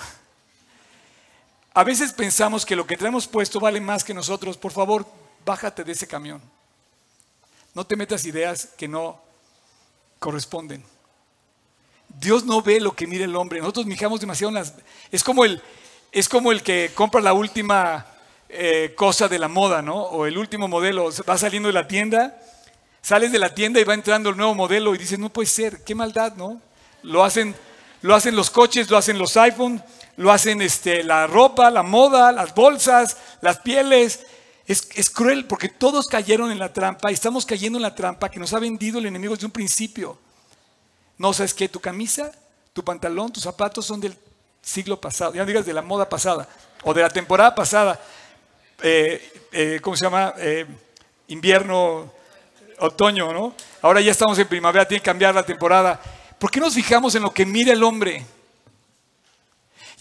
A veces pensamos que lo que traemos puesto vale más que nosotros. Por favor, bájate de ese camión. No te metas ideas que no corresponden. Dios no ve lo que mira el hombre. Nosotros mijamos demasiado en las... Es como el, es como el que compra la última eh, cosa de la moda, ¿no? O el último modelo. Va saliendo de la tienda, sales de la tienda y va entrando el nuevo modelo y dices, no puede ser, qué maldad, ¿no? Lo hacen, lo hacen los coches, lo hacen los iPhones lo hacen este, la ropa, la moda, las bolsas, las pieles. Es, es, cruel porque todos cayeron en la trampa y estamos cayendo en la trampa que nos ha vendido el enemigo desde un principio. No sabes que tu camisa, tu pantalón, tus zapatos son del siglo pasado, ya no digas de la moda pasada o de la temporada pasada. Eh, eh, ¿Cómo se llama? Eh, invierno, otoño, ¿no? Ahora ya estamos en primavera, tiene que cambiar la temporada. ¿Por qué nos fijamos en lo que mira el hombre?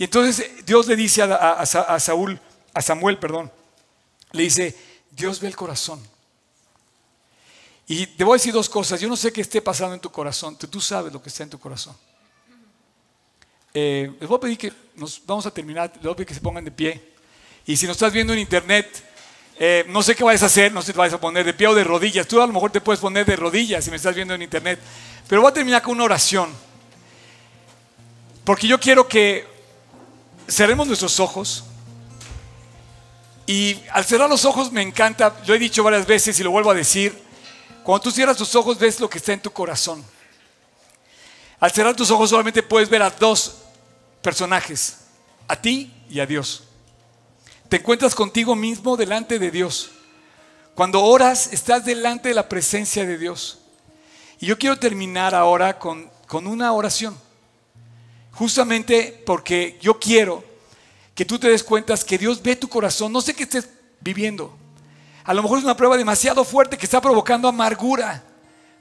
Y entonces Dios le dice a, Saúl, a Samuel, perdón, le dice, Dios ve el corazón. Y te voy a decir dos cosas. Yo no sé qué esté pasando en tu corazón. Tú, sabes lo que está en tu corazón. Eh, les voy a pedir que nos vamos a terminar. Les voy a pedir que se pongan de pie. Y si nos estás viendo en internet, Eh, no sé qué vayas a hacer, no sé si te vayas a poner de pie o de rodillas. Tú a lo mejor te puedes poner de rodillas si me estás viendo en internet. Pero voy a terminar con una oración. Porque yo quiero que cerremos nuestros ojos. Y al cerrar los ojos me encanta, lo he dicho varias veces y lo vuelvo a decir, cuando tú cierras tus ojos ves lo que está en tu corazón. Al cerrar tus ojos solamente puedes ver a dos personajes, a ti y a Dios. Te encuentras contigo mismo delante de Dios. Cuando oras, estás delante de la presencia de Dios. Y yo quiero terminar ahora con, con una oración. Justamente porque yo quiero que tú te des cuenta que Dios ve tu corazón. No sé qué estés viviendo. A lo mejor es una prueba demasiado fuerte que está provocando amargura.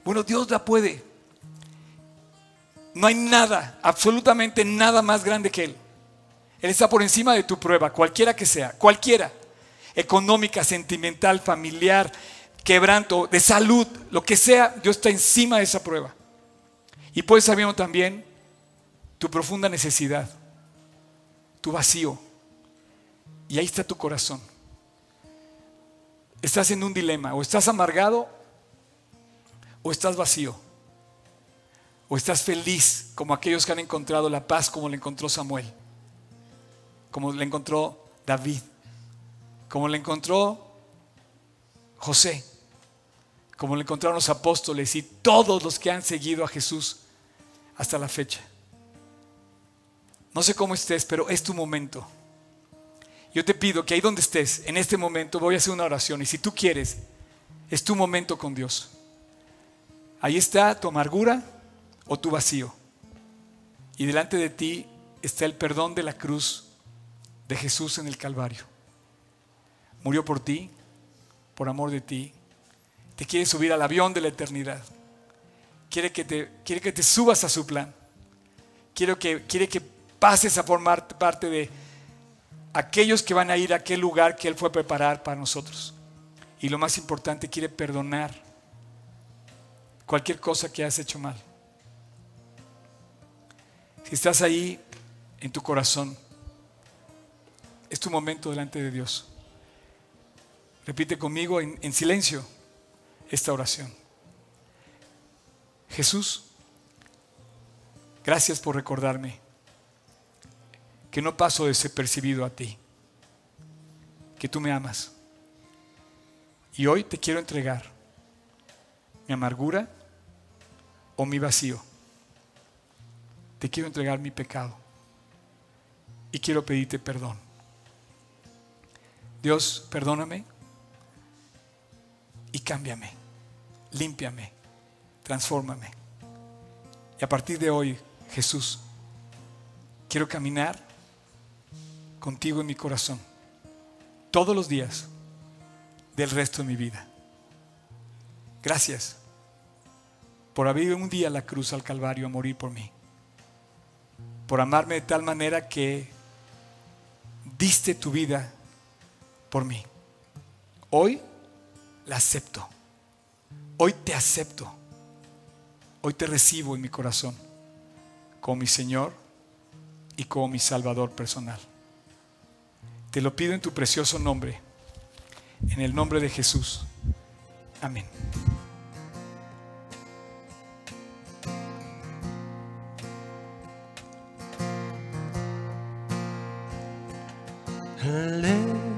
Bueno, Dios la puede. No hay nada, absolutamente nada más grande que Él. Él está por encima de tu prueba, cualquiera que sea, cualquiera. Económica, sentimental, familiar, quebranto, de salud, lo que sea, Dios está encima de esa prueba. Y puedes saber también tu profunda necesidad, tu vacío. Y ahí está tu corazón. Estás en un dilema, o estás amargado o estás vacío. O estás feliz como aquellos que han encontrado la paz como le encontró Samuel, como le encontró David, como le encontró José, como le encontraron los apóstoles y todos los que han seguido a Jesús hasta la fecha. No sé cómo estés, pero es tu momento. Yo te pido que ahí donde estés, en este momento, voy a hacer una oración. Y si tú quieres, es tu momento con Dios. Ahí está tu amargura o tu vacío. Y delante de ti está el perdón de la cruz de Jesús en el Calvario. Murió por ti, por amor de ti. Te quiere subir al avión de la eternidad. Quiere que te, quiere que te subas a su plan. Quiero que, quiere que pases a formar parte de aquellos que van a ir a aquel lugar que Él fue a preparar para nosotros. Y lo más importante, quiere perdonar cualquier cosa que has hecho mal. Si estás ahí en tu corazón, es tu momento delante de Dios. Repite conmigo en, en silencio esta oración. Jesús, gracias por recordarme que no paso desapercibido a ti, que tú me amas. Y hoy te quiero entregar mi amargura o mi vacío. Te quiero entregar mi pecado y quiero pedirte perdón. Dios, perdóname y cámbiame, límpiame, transfórmame. Y a partir de hoy, Jesús, quiero caminar contigo en mi corazón todos los días del resto de mi vida. Gracias por haber ido un día a la cruz al Calvario a morir por mí. Por amarme de tal manera que diste tu vida por mí. Hoy la acepto. Hoy te acepto. Hoy te recibo en mi corazón como mi Señor y como mi Salvador personal. Te lo pido en tu precioso nombre, en el nombre de Jesús. Amén. El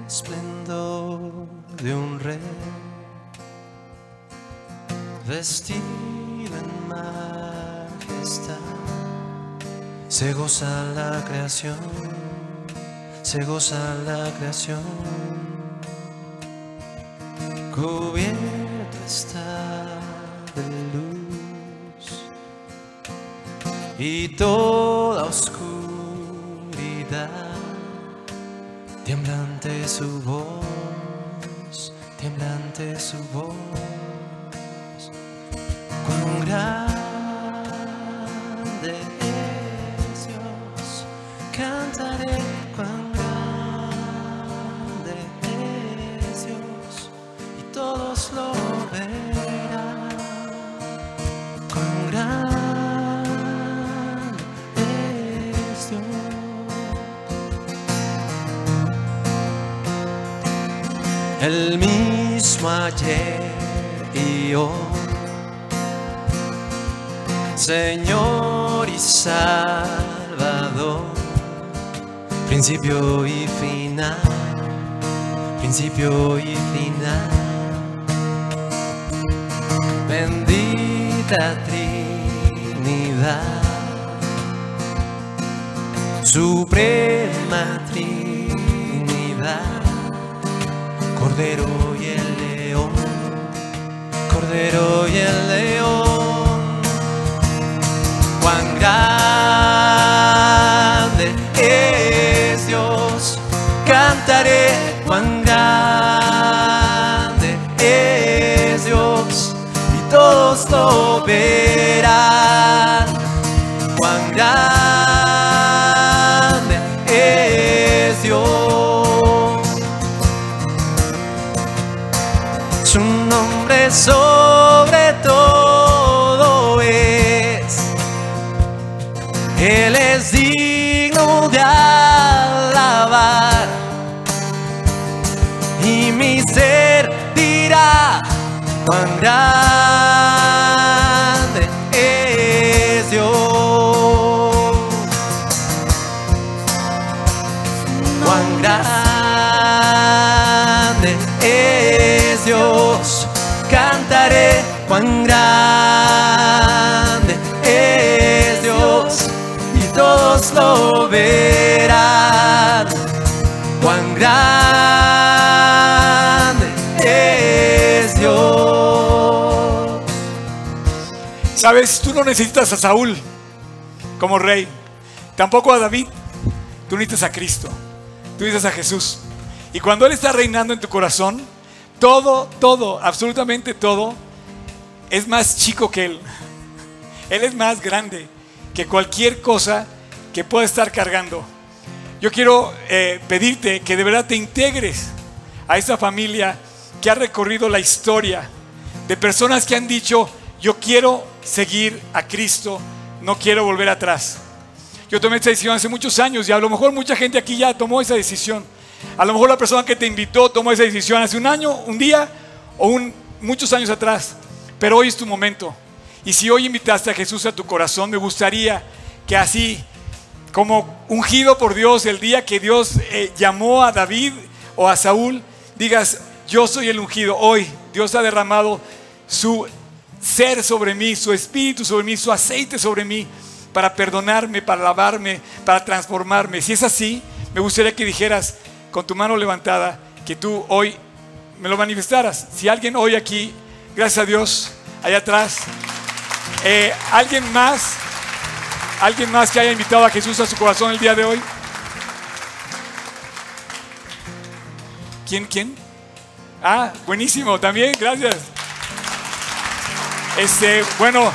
esplendor de un rey vestido en majestad se goza la creación se goza la creación. Cubierto está de luz y toda oscuridad, temblante su voz, temblante su voz, principio y final, principio y final. Bendita Trinidad, Suprema Trinidad, Cordero y el León, Cordero y el León. Cuán cantaré grande es Dios y todos lo verán. Grande verán. Cuán grande es Dios. Sabes, tú no necesitas a Saúl como rey, tampoco a David. Tú necesitas a Cristo, tú necesitas a Jesús. Y cuando Él está reinando en tu corazón, todo, todo, absolutamente todo, es más chico que Él. Él es más grande que cualquier cosa que pueda estar cargando. Yo quiero eh, pedirte que de verdad te integres a esa familia que ha recorrido la historia de personas que han dicho, yo quiero seguir a Cristo, no quiero volver atrás. Yo tomé esa decisión hace muchos años y a lo mejor mucha gente aquí ya tomó esa decisión. A lo mejor la persona que te invitó tomó esa decisión hace un año, un día o un, muchos años atrás. Pero hoy es tu momento. Y si hoy invitaste a Jesús a tu corazón, me gustaría que así, como ungido por Dios el día que Dios eh, llamó a David o a Saúl, digas, yo soy el ungido. Hoy Dios ha derramado su ser sobre mí, su espíritu sobre mí, su aceite sobre mí, para perdonarme, para lavarme, para transformarme. Si es así, me gustaría que dijeras con tu mano levantada que tú hoy me lo manifestaras. Si alguien hoy aquí, gracias a Dios, allá atrás, eh, alguien más, alguien más que haya invitado a Jesús a su corazón el día de hoy. ¿Quién, quién? Ah, buenísimo, también, gracias. Este, bueno,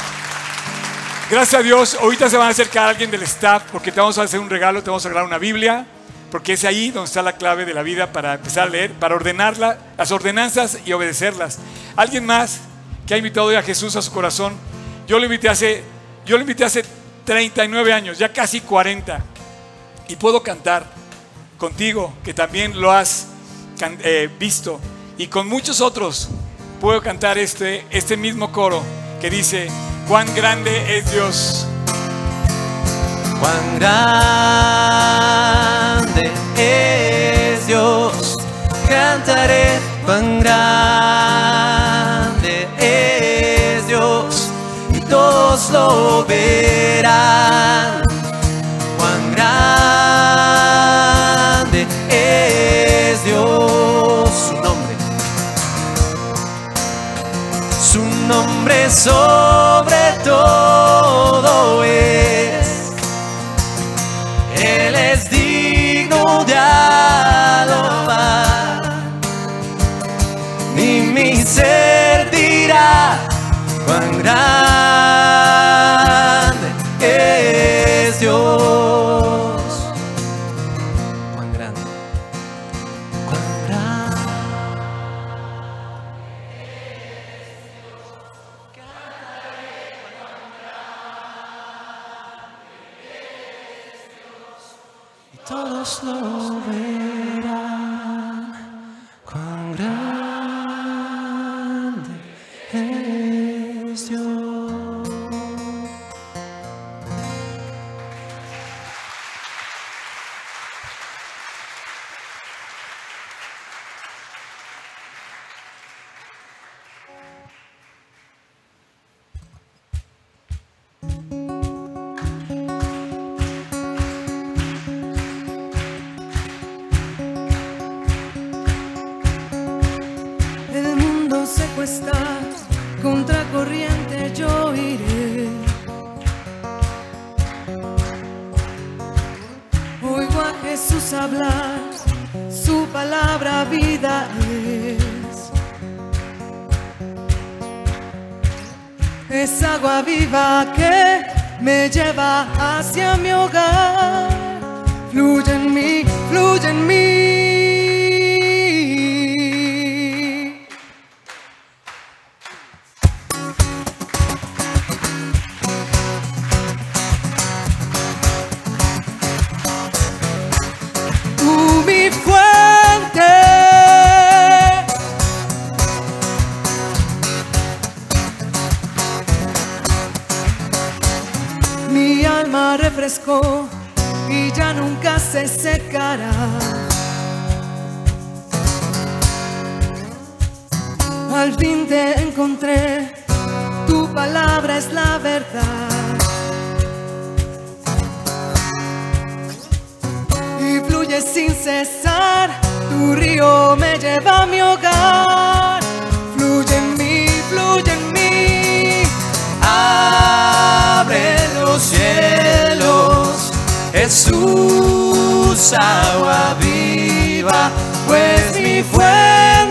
gracias a Dios, ahorita se van a acercar alguien del staff porque te vamos a hacer un regalo, te vamos a regalar una Biblia, porque es ahí donde está la clave de la vida para empezar a leer, para ordenarla, las ordenanzas y obedecerlas. Alguien más que ha invitado hoy a Jesús a su corazón, yo lo invité hace, yo lo invité hace 39 años, ya casi 40, y puedo cantar contigo, que también lo has eh, visto, y con muchos otros puedo cantar este, este mismo coro que dice, cuán grande es Dios. Cuán grande es Dios, cantaré cuán grande todos lo verán. Cuán grande es Dios, su nombre, su nombre sobre todo que me lleva hacia mi hogar. Fluye en mí, fluye en mí. Al fin te encontré, tu palabra es la verdad. y fluye sin cesar. Tu río me lleva a mi hogar. Fluye en mí, fluye en mí. Abre los cielos, Jesús, agua viva, pues mi fuente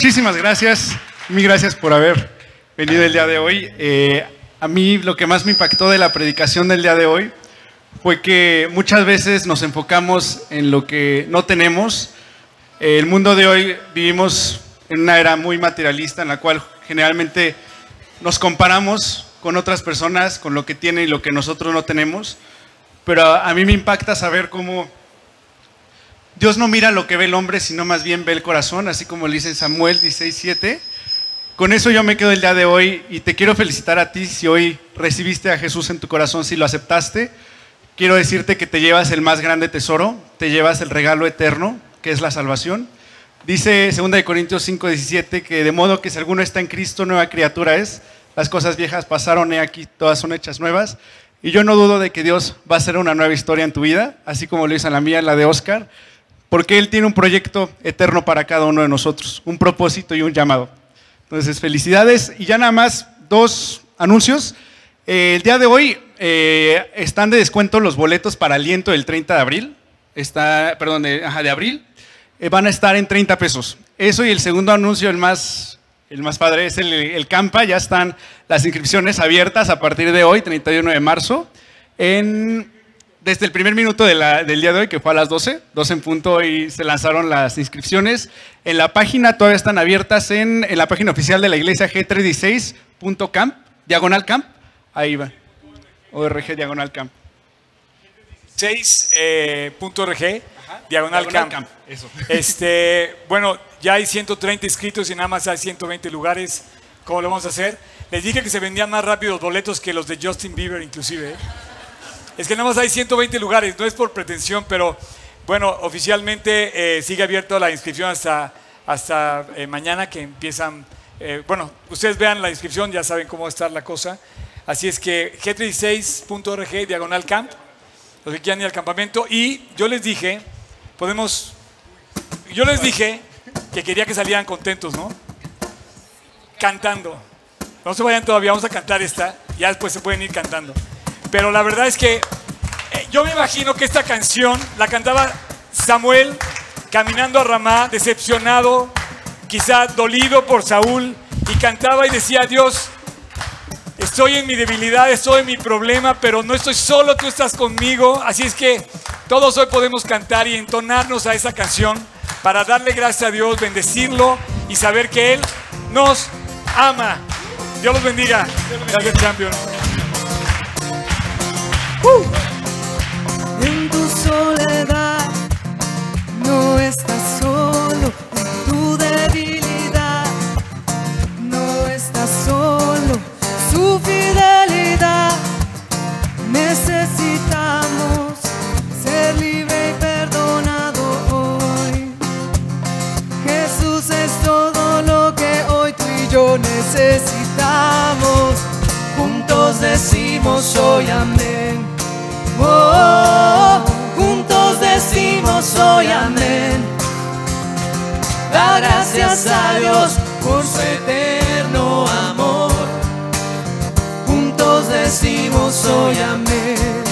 Muchísimas gracias, mil gracias por haber venido el día de hoy. Eh, a mí lo que más me impactó de la predicación del día de hoy fue que muchas veces nos enfocamos en lo que no tenemos. Eh, el mundo de hoy vivimos en una era muy materialista en la cual generalmente nos comparamos con otras personas, con lo que tienen y lo que nosotros no tenemos. Pero a, a mí me impacta saber cómo Dios no mira lo que ve el hombre, sino más bien ve el corazón, así como le dice en Samuel 16:7, con eso yo me quedo el día de hoy y te quiero felicitar a ti si hoy recibiste a Jesús en tu corazón, si lo aceptaste. Quiero decirte que te llevas el más grande tesoro, te llevas el regalo eterno, que es la salvación. Dice 2 Corintios 5, 17 que de modo que si alguno está en Cristo, nueva criatura es. Las cosas viejas pasaron, he aquí, todas son hechas nuevas. Y yo no dudo de que Dios va a hacer una nueva historia en tu vida, así como lo hizo en la mía, en la de Oscar, porque Él tiene un proyecto eterno para cada uno de nosotros, un propósito y un llamado. Entonces, felicidades. Y ya nada más, dos anuncios. Eh, el día de hoy eh, están de descuento los boletos para aliento del 30 de abril. Está, perdón, de, abril. Eh, van a estar en 30 pesos. Eso y el segundo anuncio, el más el más padre es el, Campa, ya están las inscripciones abiertas a partir de hoy, 31 de marzo, en, desde el primer minuto del día de hoy, que fue a las 12, 12 en punto, y se lanzaron las inscripciones. En la página todavía están abiertas en, la página oficial de la iglesia g316.camp, diagonal camp, ahí va, ORG diagonal camp. 6.org, diagonal, camp. Eso. Este, bueno, ya hay 130 inscritos y nada más hay 120 lugares. ¿Cómo lo vamos a hacer? Les dije que se vendían más rápido los boletos que los de Justin Bieber inclusive. ¿eh? Es que nada más hay 120 lugares, no es por pretensión, pero bueno, oficialmente eh, sigue abierto la inscripción hasta, hasta eh, mañana que empiezan. bueno, ustedes vean la inscripción, ya saben cómo está la cosa. Así es que g36.org, diagonal camp, los que quieran ir al campamento. Y yo les dije, podemos, yo les dije que quería que salieran contentos, ¿no? Cantando. No se vayan todavía, vamos a cantar esta, ya después se pueden ir cantando. Pero la verdad es que eh, yo me imagino que esta canción la cantaba Samuel caminando a Ramá, decepcionado, quizá dolido por Saúl, y cantaba y decía, Dios, estoy en mi debilidad, estoy en mi problema, pero no estoy solo, tú estás conmigo. Así es que todos hoy podemos cantar y entonarnos a esa canción para darle gracias a Dios, bendecirlo y saber que Él nos ama. Dios los bendiga. Gracias, champion. No estás solo, tu debilidad no estás solo, su fidelidad necesitamos ser libre y perdonado hoy. Jesús es todo lo que hoy tú y yo necesitamos. Juntos decimos hoy amén. Oh, oh. juntos decimos hoy amén. Da gracias a Dios por su eterno amor. Juntos decimos hoy amén.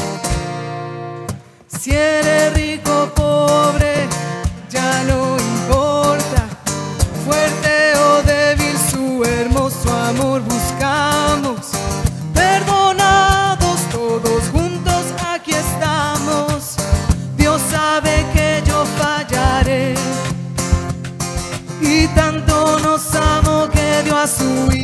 Si eres rico o pobre, ya no importa. Fuerte o débil, su hermoso amor que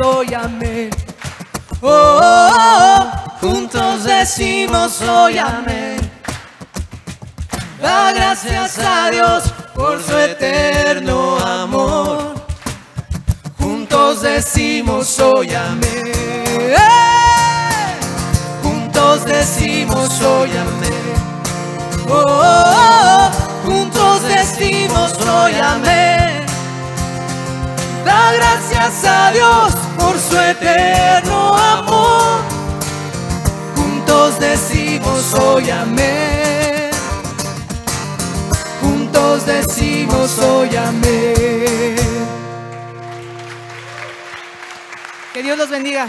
hoy amén. Oh, oh, oh, juntos decimos hoy amén. Da gracias a Dios por su eterno amor. Juntos decimos hoy amén. Juntos decimos hoy amén. Oh, oh, oh, juntos decimos hoy amén. Da gracias a Dios por su eterno amor. Juntos decimos hoy amén. Juntos decimos hoy amén. Que Dios los bendiga.